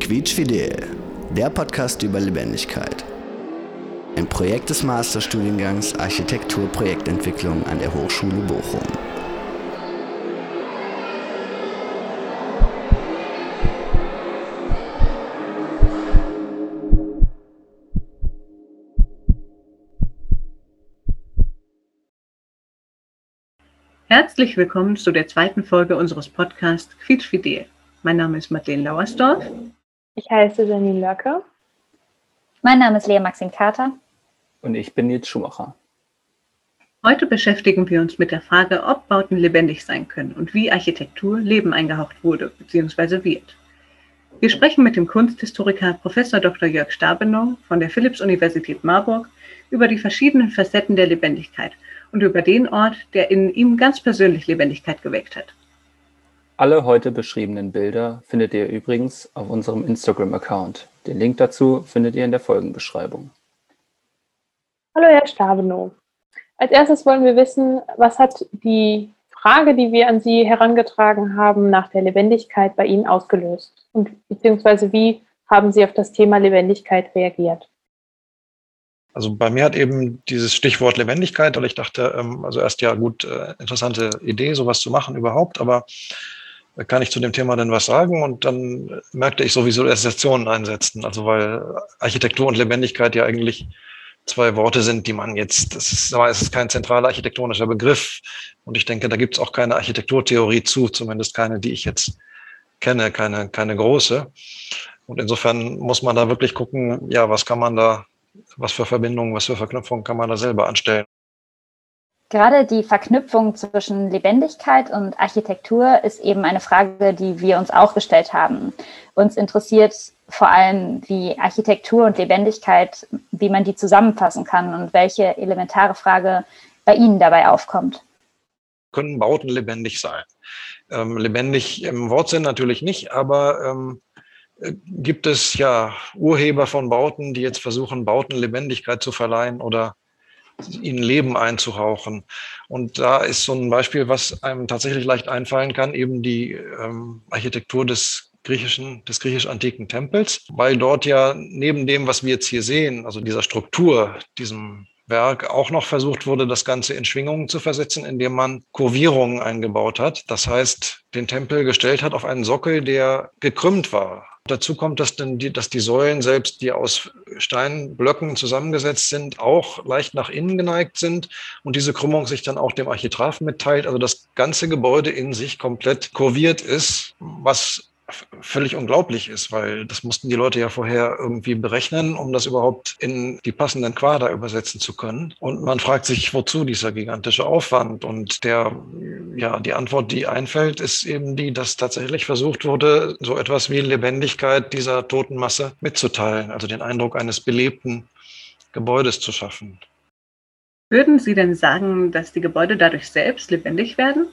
Quietschfidel, der Podcast über Lebendigkeit. Ein Projekt des Masterstudiengangs Architektur Projektentwicklung an der Hochschule Bochum. Herzlich willkommen zu der zweiten Folge unseres Podcasts Quietschfidel. Mein Name ist Madeleine Lauersdorf. Ich heiße Janine Lörke. Mein Name ist Lea Maxim Kater. Und ich bin Nils Schumacher. Heute beschäftigen wir uns mit der Frage, ob Bauten lebendig sein können und wie Architektur Leben eingehaucht wurde bzw. wird. Wir sprechen mit dem Kunsthistoriker Prof. Dr. Jörg Stabenow von der Philipps-Universität Marburg über die verschiedenen Facetten der Lebendigkeit und über den Ort, der in ihm ganz persönlich Lebendigkeit geweckt hat. Alle heute beschriebenen Bilder findet ihr übrigens auf unserem Instagram-Account. Den Link dazu findet ihr in der Folgenbeschreibung. Hallo Herr Stabenow. Als erstes wollen wir wissen, was hat die Frage, die wir an Sie herangetragen haben, nach der Lebendigkeit bei Ihnen ausgelöst? Und beziehungsweise wie haben Sie auf das Thema Lebendigkeit reagiert? Also bei mir hat eben dieses Stichwort Lebendigkeit, weil ich dachte, ähm, also erst ja gut, äh, interessante Idee, sowas zu machen überhaupt, aber kann ich zu dem Thema denn was sagen? Und dann merkte ich so Visualisationen einsetzen. Also weil Architektur und Lebendigkeit ja eigentlich zwei Worte sind, die man jetzt, das ist, es ist kein zentraler architektonischer Begriff. Und ich denke, da gibt es auch keine Architekturtheorie zu, zumindest keine, die ich jetzt kenne, keine, keine große. Und insofern muss man da wirklich gucken, ja, was kann man da, was für Verbindungen, was für Verknüpfungen kann man da selber anstellen. Gerade die Verknüpfung zwischen Lebendigkeit und Architektur ist eben eine Frage, die wir uns auch gestellt haben. Uns interessiert vor allem, wie Architektur und Lebendigkeit, wie man die zusammenfassen kann und welche elementare Frage bei Ihnen dabei aufkommt. Können Bauten lebendig sein? Ähm, lebendig im Wortsinn natürlich nicht, aber ähm, gibt es ja Urheber von Bauten, die jetzt versuchen, Bauten Lebendigkeit zu verleihen oder ihnen Leben einzuhauchen. Und da ist so ein Beispiel, was einem tatsächlich leicht einfallen kann, eben die ähm, Architektur des griechischen, des griechisch-antiken Tempels, weil dort ja neben dem, was wir jetzt hier sehen, also dieser Struktur, diesem Werk auch noch versucht wurde, das Ganze in Schwingungen zu versetzen, indem man Kurvierungen eingebaut hat. Das heißt, den Tempel gestellt hat auf einen Sockel, der gekrümmt war. Dazu kommt, dass, dann die, dass die Säulen selbst, die aus Steinblöcken zusammengesetzt sind, auch leicht nach innen geneigt sind und diese Krümmung sich dann auch dem Architraven mitteilt. Also das ganze Gebäude in sich komplett kurviert ist, was völlig unglaublich ist, weil das mussten die Leute ja vorher irgendwie berechnen, um das überhaupt in die passenden Quader übersetzen zu können. Und man fragt sich, wozu dieser gigantische Aufwand? Und der, ja, die Antwort, die einfällt, ist eben die, dass tatsächlich versucht wurde, so etwas wie Lebendigkeit dieser toten Masse mitzuteilen, also den Eindruck eines belebten Gebäudes zu schaffen. Würden Sie denn sagen, dass die Gebäude dadurch selbst lebendig werden?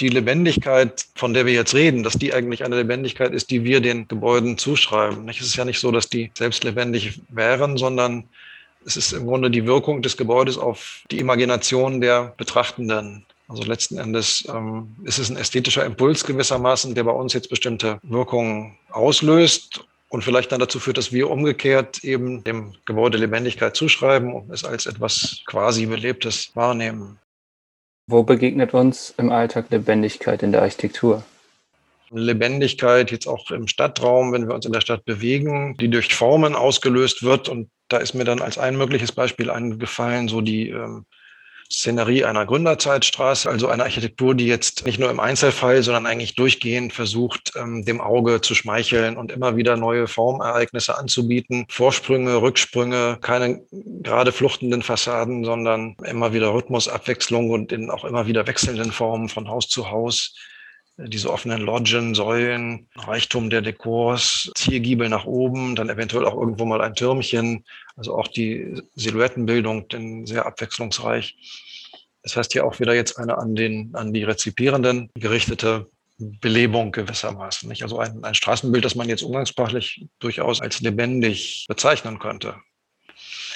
Die Lebendigkeit, von der wir jetzt reden, dass die eigentlich eine Lebendigkeit ist, die wir den Gebäuden zuschreiben. Es ist ja nicht so, dass die selbst lebendig wären, sondern es ist im Grunde die Wirkung des Gebäudes auf die Imagination der Betrachtenden. Also letzten Endes ähm, ist es ein ästhetischer Impuls gewissermaßen, der bei uns jetzt bestimmte Wirkungen auslöst und vielleicht dann dazu führt, dass wir umgekehrt eben dem Gebäude Lebendigkeit zuschreiben und es als etwas quasi Belebtes wahrnehmen. Wo begegnet uns im Alltag Lebendigkeit in der Architektur? Lebendigkeit jetzt auch im Stadtraum, wenn wir uns in der Stadt bewegen, die durch Formen ausgelöst wird. Und da ist mir dann als ein mögliches Beispiel eingefallen, so die ähm, Szenerie einer Gründerzeitstraße, also eine Architektur, die jetzt nicht nur im Einzelfall, sondern eigentlich durchgehend versucht, ähm, dem Auge zu schmeicheln und immer wieder neue Formereignisse anzubieten. Vorsprünge, Rücksprünge, keine gerade fluchtenden Fassaden, sondern immer wieder Rhythmusabwechslung und in auch immer wieder wechselnden Formen von Haus zu Haus diese offenen Lodgen, Säulen, Reichtum der Dekors, Ziergiebel nach oben, dann eventuell auch irgendwo mal ein Türmchen, also auch die Silhouettenbildung, denn sehr abwechslungsreich. Das heißt hier auch wieder jetzt eine an, den, an die Rezipierenden gerichtete Belebung gewissermaßen. Nicht? Also ein, ein Straßenbild, das man jetzt umgangssprachlich durchaus als lebendig bezeichnen könnte.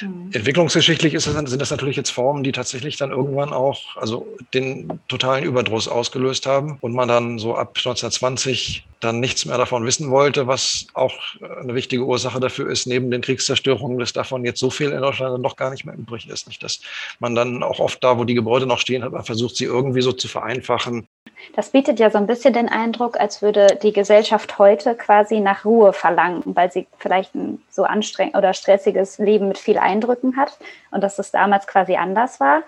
Mhm. Entwicklungsgeschichtlich das, sind das natürlich jetzt Formen, die tatsächlich dann irgendwann auch also den totalen Überdruss ausgelöst haben und man dann so ab 1920 dann nichts mehr davon wissen wollte, was auch eine wichtige Ursache dafür ist, neben den Kriegszerstörungen, dass davon jetzt so viel in Deutschland dann doch gar nicht mehr übrig ist. Nicht, dass man dann auch oft da, wo die Gebäude noch stehen, hat man versucht, sie irgendwie so zu vereinfachen. Das bietet ja so ein bisschen den Eindruck, als würde die Gesellschaft heute quasi nach Ruhe verlangen, weil sie vielleicht ein so anstrengend oder stressiges Leben mit viel Eindrücken hat und dass es damals quasi anders war.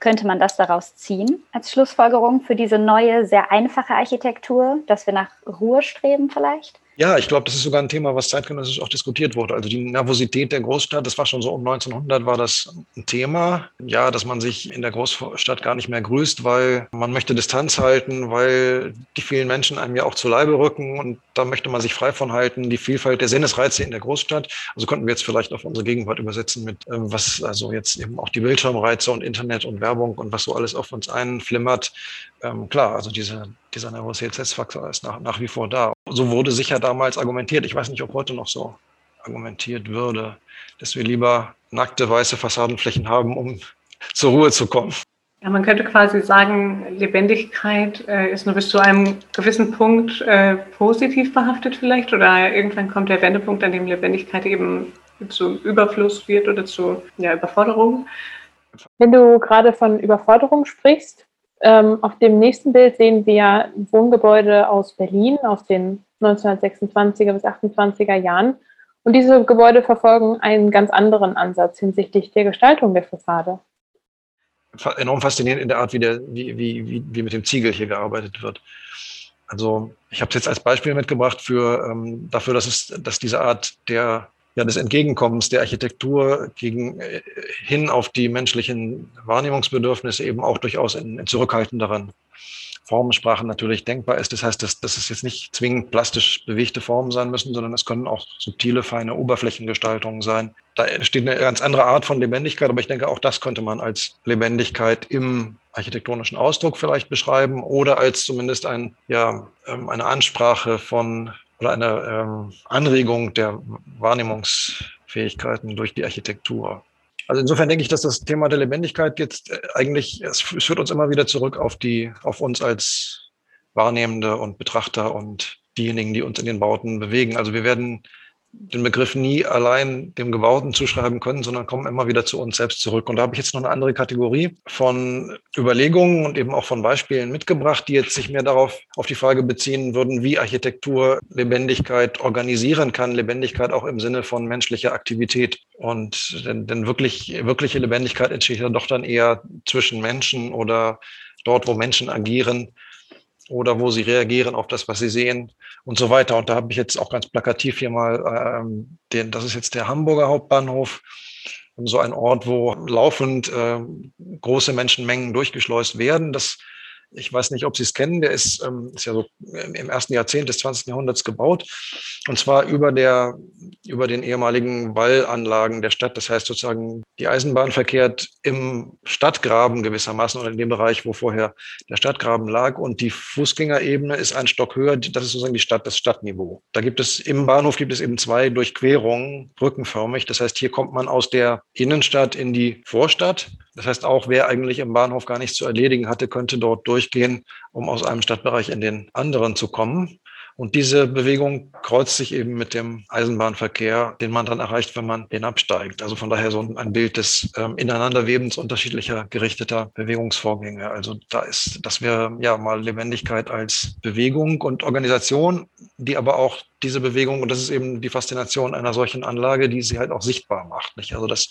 Könnte man das daraus ziehen als Schlussfolgerung für diese neue, sehr einfache Architektur, dass wir nach Ruhe streben vielleicht? Ja, ich glaube, das ist sogar ein Thema, was zeitgenössisch auch diskutiert wurde. Also die Nervosität der Großstadt, das war schon so um 1900 war das ein Thema. Ja, dass man sich in der Großstadt gar nicht mehr grüßt, weil man möchte Distanz halten, weil die vielen Menschen einem ja auch zu Leibe rücken und da möchte man sich frei von halten. Die Vielfalt der Sinnesreize in der Großstadt. Also konnten wir jetzt vielleicht auf unsere Gegenwart übersetzen mit, ähm, was also jetzt eben auch die Bildschirmreize und Internet und Werbung und was so alles auf uns einflimmert. Ähm, klar, also diese, dieser Nervositätsfaktor ist nach, nach wie vor da. So wurde sicher damals argumentiert. Ich weiß nicht, ob heute noch so argumentiert würde, dass wir lieber nackte weiße Fassadenflächen haben, um zur Ruhe zu kommen. Ja, man könnte quasi sagen, Lebendigkeit äh, ist nur bis zu einem gewissen Punkt äh, positiv behaftet vielleicht oder irgendwann kommt der Wendepunkt, an dem Lebendigkeit eben zu Überfluss wird oder zu ja, Überforderung. Wenn du gerade von Überforderung sprichst, ähm, auf dem nächsten Bild sehen wir Wohngebäude aus Berlin aus den 1926er bis 28er Jahren. Und diese Gebäude verfolgen einen ganz anderen Ansatz hinsichtlich der Gestaltung der Fassade. Enorm faszinierend in der Art, wie, der, wie, wie, wie mit dem Ziegel hier gearbeitet wird. Also ich habe es jetzt als Beispiel mitgebracht für, ähm, dafür, dass, es, dass diese Art der ja, des Entgegenkommens der Architektur gegen, äh, hin auf die menschlichen Wahrnehmungsbedürfnisse eben auch durchaus in, in zurückhaltenderen Formensprache natürlich denkbar ist. Das heißt, dass, dass es jetzt nicht zwingend plastisch bewegte Formen sein müssen, sondern es können auch subtile, feine Oberflächengestaltungen sein. Da entsteht eine ganz andere Art von Lebendigkeit, aber ich denke, auch das könnte man als Lebendigkeit im architektonischen Ausdruck vielleicht beschreiben oder als zumindest ein, ja, ähm, eine Ansprache von oder eine ähm, Anregung der Wahrnehmungsfähigkeiten durch die Architektur. Also insofern denke ich, dass das Thema der Lebendigkeit jetzt äh, eigentlich, es führt uns immer wieder zurück auf die, auf uns als Wahrnehmende und Betrachter und diejenigen, die uns in den Bauten bewegen. Also wir werden den Begriff nie allein dem Gebauten zuschreiben können, sondern kommen immer wieder zu uns selbst zurück. Und da habe ich jetzt noch eine andere Kategorie von Überlegungen und eben auch von Beispielen mitgebracht, die jetzt sich mehr darauf auf die Frage beziehen würden, wie Architektur Lebendigkeit organisieren kann, Lebendigkeit auch im Sinne von menschlicher Aktivität. Und denn, denn wirklich, wirkliche Lebendigkeit entsteht ja doch dann eher zwischen Menschen oder dort, wo Menschen agieren oder wo sie reagieren auf das, was sie sehen und so weiter. Und da habe ich jetzt auch ganz plakativ hier mal, ähm, den, das ist jetzt der Hamburger Hauptbahnhof, so ein Ort, wo laufend äh, große Menschenmengen durchgeschleust werden. Das ich weiß nicht, ob Sie es kennen. Der ist, ähm, ist ja so im ersten Jahrzehnt des 20. Jahrhunderts gebaut. Und zwar über, der, über den ehemaligen Wallanlagen der Stadt. Das heißt sozusagen, die Eisenbahn verkehrt im Stadtgraben gewissermaßen oder in dem Bereich, wo vorher der Stadtgraben lag. Und die Fußgängerebene ist ein Stock höher. Das ist sozusagen die Stadt, das Stadtniveau. Da gibt es im Bahnhof gibt es eben zwei Durchquerungen, brückenförmig. Das heißt, hier kommt man aus der Innenstadt in die Vorstadt das heißt, auch wer eigentlich im Bahnhof gar nichts zu erledigen hatte, könnte dort durchgehen, um aus einem Stadtbereich in den anderen zu kommen. Und diese Bewegung kreuzt sich eben mit dem Eisenbahnverkehr, den man dann erreicht, wenn man hinabsteigt. Also von daher so ein Bild des ähm, Ineinanderwebens unterschiedlicher gerichteter Bewegungsvorgänge. Also da ist, das wäre ja mal Lebendigkeit als Bewegung und Organisation, die aber auch diese Bewegung, und das ist eben die Faszination einer solchen Anlage, die sie halt auch sichtbar macht. Nicht? Also das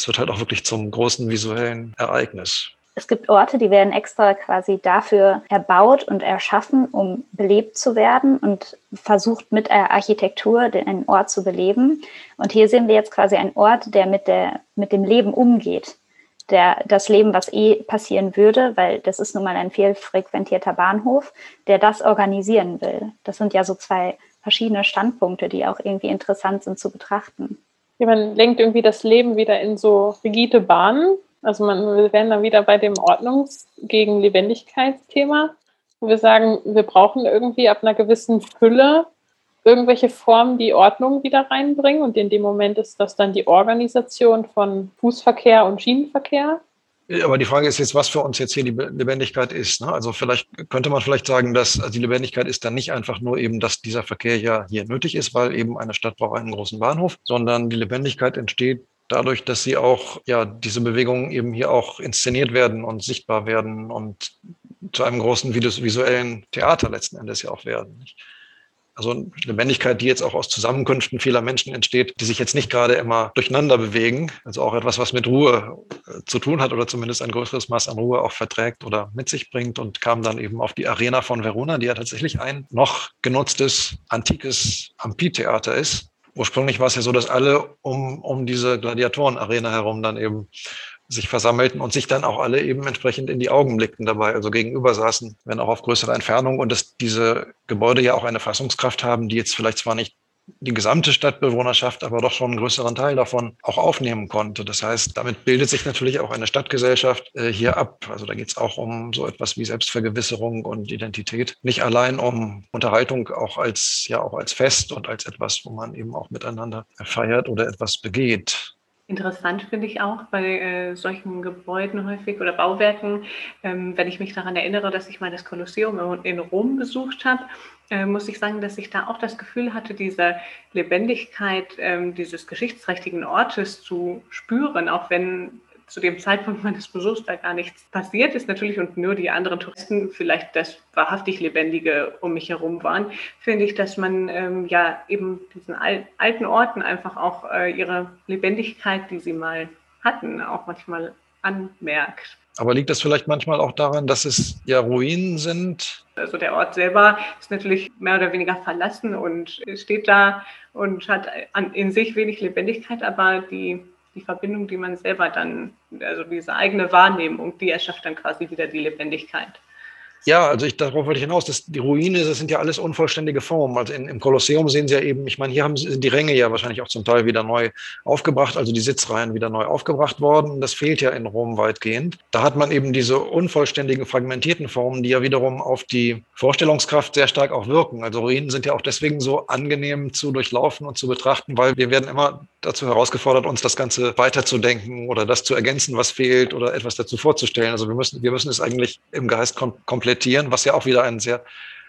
es wird halt auch wirklich zum großen visuellen Ereignis. Es gibt Orte, die werden extra quasi dafür erbaut und erschaffen, um belebt zu werden und versucht mit der Architektur den Ort zu beleben. Und hier sehen wir jetzt quasi einen Ort, der mit, der, mit dem Leben umgeht. Der, das Leben, was eh passieren würde, weil das ist nun mal ein fehlfrequentierter Bahnhof, der das organisieren will. Das sind ja so zwei verschiedene Standpunkte, die auch irgendwie interessant sind zu betrachten. Ja, man lenkt irgendwie das Leben wieder in so rigide Bahnen. Also man, wir wären dann wieder bei dem Ordnungs- gegen Lebendigkeitsthema, wo wir sagen, wir brauchen irgendwie ab einer gewissen Fülle irgendwelche Formen die Ordnung wieder reinbringen und in dem Moment ist das dann die Organisation von Fußverkehr und Schienenverkehr. Aber die Frage ist jetzt, was für uns jetzt hier die Lebendigkeit ist. Ne? Also vielleicht könnte man vielleicht sagen, dass also die Lebendigkeit ist dann nicht einfach nur eben, dass dieser Verkehr ja hier nötig ist, weil eben eine Stadt braucht einen großen Bahnhof, sondern die Lebendigkeit entsteht dadurch, dass sie auch, ja, diese Bewegungen eben hier auch inszeniert werden und sichtbar werden und zu einem großen visuellen Theater letzten Endes ja auch werden. Nicht? Also Lebendigkeit, die jetzt auch aus Zusammenkünften vieler Menschen entsteht, die sich jetzt nicht gerade immer durcheinander bewegen. Also auch etwas, was mit Ruhe äh, zu tun hat oder zumindest ein größeres Maß an Ruhe auch verträgt oder mit sich bringt und kam dann eben auf die Arena von Verona, die ja tatsächlich ein noch genutztes antikes Amphitheater ist. Ursprünglich war es ja so, dass alle um, um diese Gladiatoren-Arena herum dann eben sich versammelten und sich dann auch alle eben entsprechend in die Augen blickten dabei, also gegenüber saßen, wenn auch auf größere Entfernung und dass diese Gebäude ja auch eine Fassungskraft haben, die jetzt vielleicht zwar nicht die gesamte Stadtbewohnerschaft aber doch schon einen größeren Teil davon auch aufnehmen konnte. Das heißt, damit bildet sich natürlich auch eine Stadtgesellschaft äh, hier ab. Also da geht es auch um so etwas wie Selbstvergewisserung und Identität. Nicht allein um Unterhaltung auch als, ja, auch als Fest und als etwas, wo man eben auch miteinander feiert oder etwas begeht. Interessant finde ich auch bei äh, solchen Gebäuden häufig oder Bauwerken, ähm, wenn ich mich daran erinnere, dass ich mal das Kolosseum in Rom besucht habe, äh, muss ich sagen, dass ich da auch das Gefühl hatte, diese Lebendigkeit ähm, dieses geschichtsträchtigen Ortes zu spüren, auch wenn zu dem Zeitpunkt meines Besuchs da gar nichts passiert ist natürlich und nur die anderen Touristen vielleicht das wahrhaftig Lebendige um mich herum waren, finde ich, dass man ähm, ja eben diesen al alten Orten einfach auch äh, ihre Lebendigkeit, die sie mal hatten, auch manchmal anmerkt. Aber liegt das vielleicht manchmal auch daran, dass es ja Ruinen sind? Also der Ort selber ist natürlich mehr oder weniger verlassen und steht da und hat in sich wenig Lebendigkeit, aber die die Verbindung, die man selber dann, also diese eigene Wahrnehmung, die erschafft dann quasi wieder die Lebendigkeit. Ja, also ich, darauf wollte ich hinaus, dass die Ruine, das sind ja alles unvollständige Formen. Also in, im Kolosseum sehen Sie ja eben, ich meine, hier haben die Ränge ja wahrscheinlich auch zum Teil wieder neu aufgebracht, also die Sitzreihen wieder neu aufgebracht worden. Das fehlt ja in Rom weitgehend. Da hat man eben diese unvollständigen, fragmentierten Formen, die ja wiederum auf die Vorstellungskraft sehr stark auch wirken. Also Ruinen sind ja auch deswegen so angenehm zu durchlaufen und zu betrachten, weil wir werden immer dazu herausgefordert, uns das Ganze weiterzudenken oder das zu ergänzen, was fehlt oder etwas dazu vorzustellen. Also wir müssen, wir müssen es eigentlich im Geist kom komplettieren, was ja auch wieder ein sehr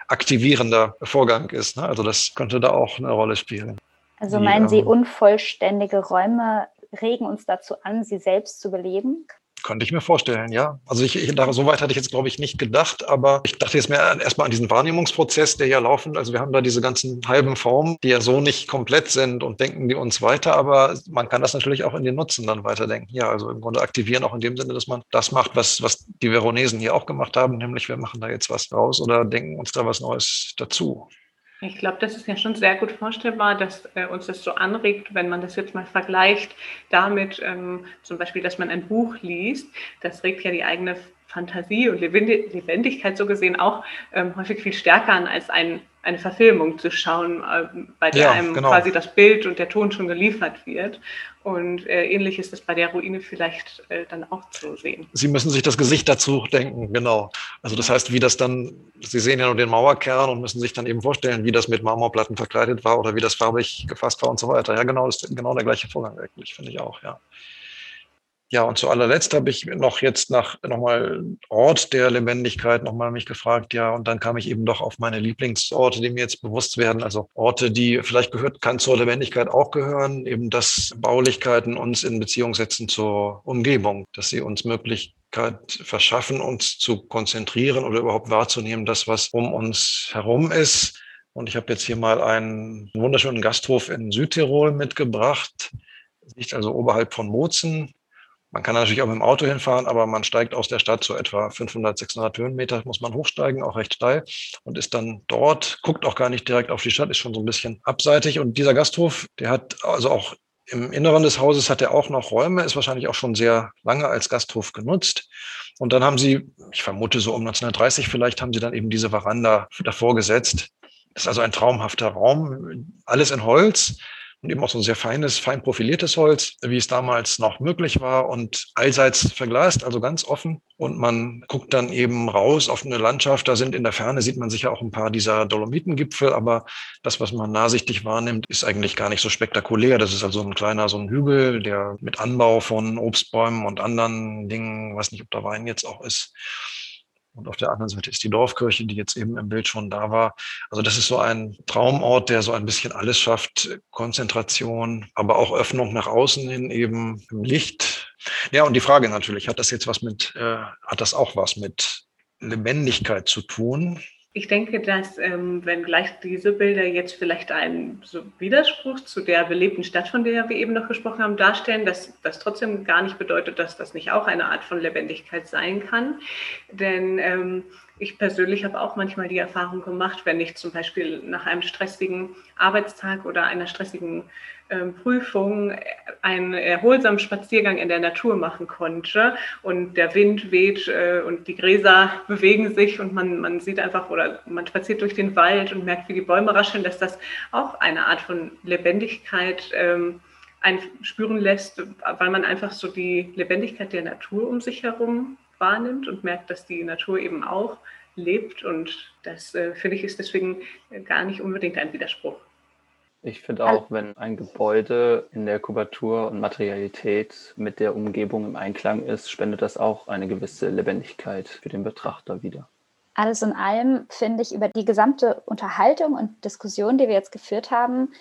aktivierender Vorgang ist. Ne? Also das könnte da auch eine Rolle spielen. Also meinen Sie, ähm, unvollständige Räume regen uns dazu an, sie selbst zu beleben? Könnte ich mir vorstellen, ja. Also ich, ich so weit hatte ich jetzt, glaube ich, nicht gedacht, aber ich dachte jetzt mehr erstmal an diesen Wahrnehmungsprozess, der ja laufend, also wir haben da diese ganzen halben Formen, die ja so nicht komplett sind und denken die uns weiter, aber man kann das natürlich auch in den Nutzen dann weiterdenken. Ja, also im Grunde aktivieren auch in dem Sinne, dass man das macht, was, was die Veronesen hier auch gemacht haben, nämlich wir machen da jetzt was raus oder denken uns da was Neues dazu. Ich glaube, das ist ja schon sehr gut vorstellbar, dass äh, uns das so anregt, wenn man das jetzt mal vergleicht damit, ähm, zum Beispiel, dass man ein Buch liest. Das regt ja die eigene Fantasie und Lebendigkeit so gesehen auch ähm, häufig viel stärker an als ein eine Verfilmung zu schauen, äh, bei der ja, einem genau. quasi das Bild und der Ton schon geliefert wird. Und äh, ähnlich ist es bei der Ruine vielleicht äh, dann auch zu sehen. Sie müssen sich das Gesicht dazu denken, genau. Also das heißt, wie das dann, Sie sehen ja nur den Mauerkern und müssen sich dann eben vorstellen, wie das mit Marmorplatten verkleidet war oder wie das farbig gefasst war und so weiter. Ja, genau, das ist genau der gleiche Vorgang eigentlich, finde ich auch, ja. Ja, und zu allerletzt habe ich noch jetzt nach nochmal Ort der Lebendigkeit nochmal mich gefragt, ja, und dann kam ich eben doch auf meine Lieblingsorte, die mir jetzt bewusst werden. Also Orte, die vielleicht gehört, kann zur Lebendigkeit auch gehören, eben dass Baulichkeiten uns in Beziehung setzen zur Umgebung, dass sie uns Möglichkeit verschaffen, uns zu konzentrieren oder überhaupt wahrzunehmen, das, was um uns herum ist. Und ich habe jetzt hier mal einen wunderschönen Gasthof in Südtirol mitgebracht. Liegt also oberhalb von Mozen man kann natürlich auch mit dem Auto hinfahren, aber man steigt aus der Stadt so etwa 500, 600 Höhenmeter, muss man hochsteigen, auch recht steil und ist dann dort, guckt auch gar nicht direkt auf die Stadt, ist schon so ein bisschen abseitig. Und dieser Gasthof, der hat also auch im Inneren des Hauses hat er auch noch Räume, ist wahrscheinlich auch schon sehr lange als Gasthof genutzt. Und dann haben sie, ich vermute so um 1930 vielleicht, haben sie dann eben diese Veranda davor gesetzt. Das ist also ein traumhafter Raum, alles in Holz und eben auch so ein sehr feines, fein profiliertes Holz, wie es damals noch möglich war und allseits verglast, also ganz offen. Und man guckt dann eben raus auf eine Landschaft. Da sind in der Ferne, sieht man sicher auch ein paar dieser Dolomitengipfel, aber das, was man nahsichtig wahrnimmt, ist eigentlich gar nicht so spektakulär. Das ist also ein kleiner, so ein Hügel, der mit Anbau von Obstbäumen und anderen Dingen, weiß nicht, ob da Wein jetzt auch ist, und auf der anderen Seite ist die Dorfkirche, die jetzt eben im Bild schon da war. Also das ist so ein Traumort, der so ein bisschen alles schafft. Konzentration, aber auch Öffnung nach außen hin eben im Licht. Ja, und die Frage natürlich, hat das jetzt was mit, äh, hat das auch was mit Lebendigkeit zu tun? Ich denke, dass ähm, wenn gleich diese Bilder jetzt vielleicht einen so Widerspruch zu der belebten Stadt, von der wir eben noch gesprochen haben, darstellen, dass das trotzdem gar nicht bedeutet, dass das nicht auch eine Art von Lebendigkeit sein kann. Denn ähm, ich persönlich habe auch manchmal die Erfahrung gemacht, wenn ich zum Beispiel nach einem stressigen Arbeitstag oder einer stressigen ähm, Prüfung einen erholsamen Spaziergang in der Natur machen konnte und der Wind weht äh, und die Gräser bewegen sich und man, man sieht einfach oder man spaziert durch den Wald und merkt, wie die Bäume rascheln, dass das auch eine Art von Lebendigkeit ähm, spüren lässt, weil man einfach so die Lebendigkeit der Natur um sich herum wahrnimmt und merkt, dass die Natur eben auch lebt und das äh, finde ich ist deswegen gar nicht unbedingt ein Widerspruch. Ich finde auch, wenn ein Gebäude in der Kubatur und Materialität mit der Umgebung im Einklang ist, spendet das auch eine gewisse Lebendigkeit für den Betrachter wieder. Alles in allem finde ich über die gesamte Unterhaltung und Diskussion, die wir jetzt geführt haben,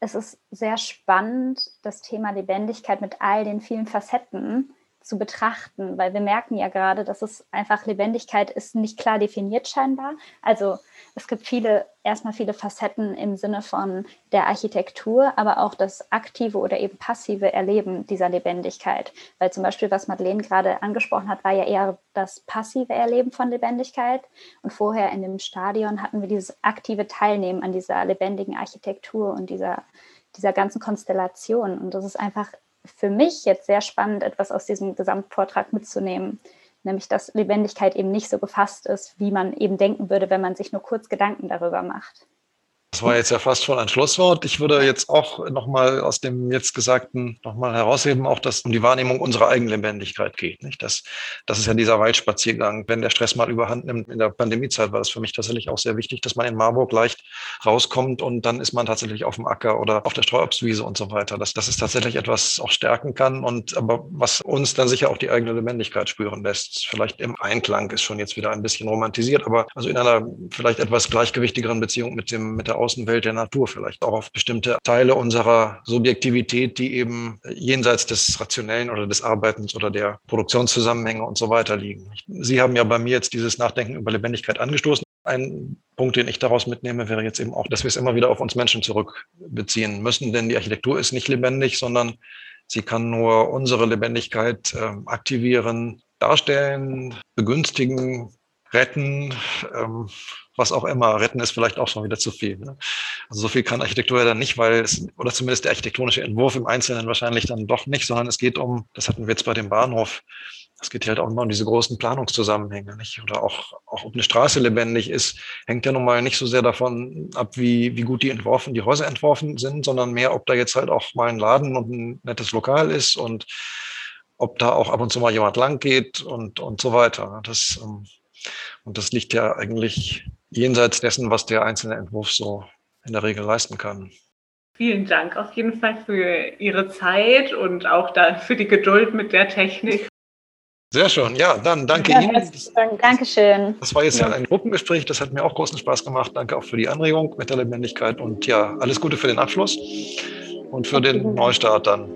es ist sehr spannend, das Thema Lebendigkeit mit all den vielen Facetten zu betrachten, weil wir merken ja gerade, dass es einfach Lebendigkeit ist nicht klar definiert scheinbar. Also es gibt viele, erstmal viele Facetten im Sinne von der Architektur, aber auch das aktive oder eben passive Erleben dieser Lebendigkeit. Weil zum Beispiel, was Madeleine gerade angesprochen hat, war ja eher das passive Erleben von Lebendigkeit. Und vorher in dem Stadion hatten wir dieses aktive Teilnehmen an dieser lebendigen Architektur und dieser, dieser ganzen Konstellation. Und das ist einfach für mich jetzt sehr spannend, etwas aus diesem Gesamtvortrag mitzunehmen, nämlich dass Lebendigkeit eben nicht so gefasst ist, wie man eben denken würde, wenn man sich nur kurz Gedanken darüber macht. Das war jetzt ja fast schon ein Schlusswort. Ich würde jetzt auch nochmal aus dem jetzt Gesagten nochmal herausheben, auch dass um die Wahrnehmung unserer Eigenlebendigkeit geht. Nicht? Das, das ist ja dieser Waldspaziergang. Wenn der Stress mal überhand nimmt, in der Pandemiezeit war das für mich tatsächlich auch sehr wichtig, dass man in Marburg leicht rauskommt und dann ist man tatsächlich auf dem Acker oder auf der Streuobstwiese und so weiter. Dass, dass es tatsächlich etwas auch stärken kann und aber was uns dann sicher auch die eigene Lebendigkeit spüren lässt. Vielleicht im Einklang ist schon jetzt wieder ein bisschen romantisiert, aber also in einer vielleicht etwas gleichgewichtigeren Beziehung mit dem, mit der Außenwelt der Natur, vielleicht auch auf bestimmte Teile unserer Subjektivität, die eben jenseits des Rationellen oder des Arbeitens oder der Produktionszusammenhänge und so weiter liegen. Sie haben ja bei mir jetzt dieses Nachdenken über Lebendigkeit angestoßen. Ein Punkt, den ich daraus mitnehme, wäre jetzt eben auch, dass wir es immer wieder auf uns Menschen zurückbeziehen müssen, denn die Architektur ist nicht lebendig, sondern sie kann nur unsere Lebendigkeit äh, aktivieren, darstellen, begünstigen, retten, ähm, was auch immer. Retten ist vielleicht auch schon wieder zu viel. Ne? Also so viel kann Architektur ja dann nicht, weil es, oder zumindest der architektonische Entwurf im Einzelnen wahrscheinlich dann doch nicht, sondern es geht um, das hatten wir jetzt bei dem Bahnhof, es geht halt auch immer um diese großen Planungszusammenhänge, nicht? Oder auch, auch ob eine Straße lebendig ist, hängt ja nun mal nicht so sehr davon ab, wie, wie gut die entworfen, die Häuser entworfen sind, sondern mehr, ob da jetzt halt auch mal ein Laden und ein nettes Lokal ist und ob da auch ab und zu mal jemand lang geht und, und so weiter. Das, ähm, und das liegt ja eigentlich jenseits dessen, was der einzelne Entwurf so in der Regel leisten kann. Vielen Dank auf jeden Fall für Ihre Zeit und auch da für die Geduld mit der Technik. Sehr schön, ja, dann danke ja, Ihnen. Dank. Dankeschön. Das war jetzt ja. ein Gruppengespräch, das hat mir auch großen Spaß gemacht. Danke auch für die Anregung mit der Lebendigkeit und ja, alles Gute für den Abschluss und für den Neustart dann.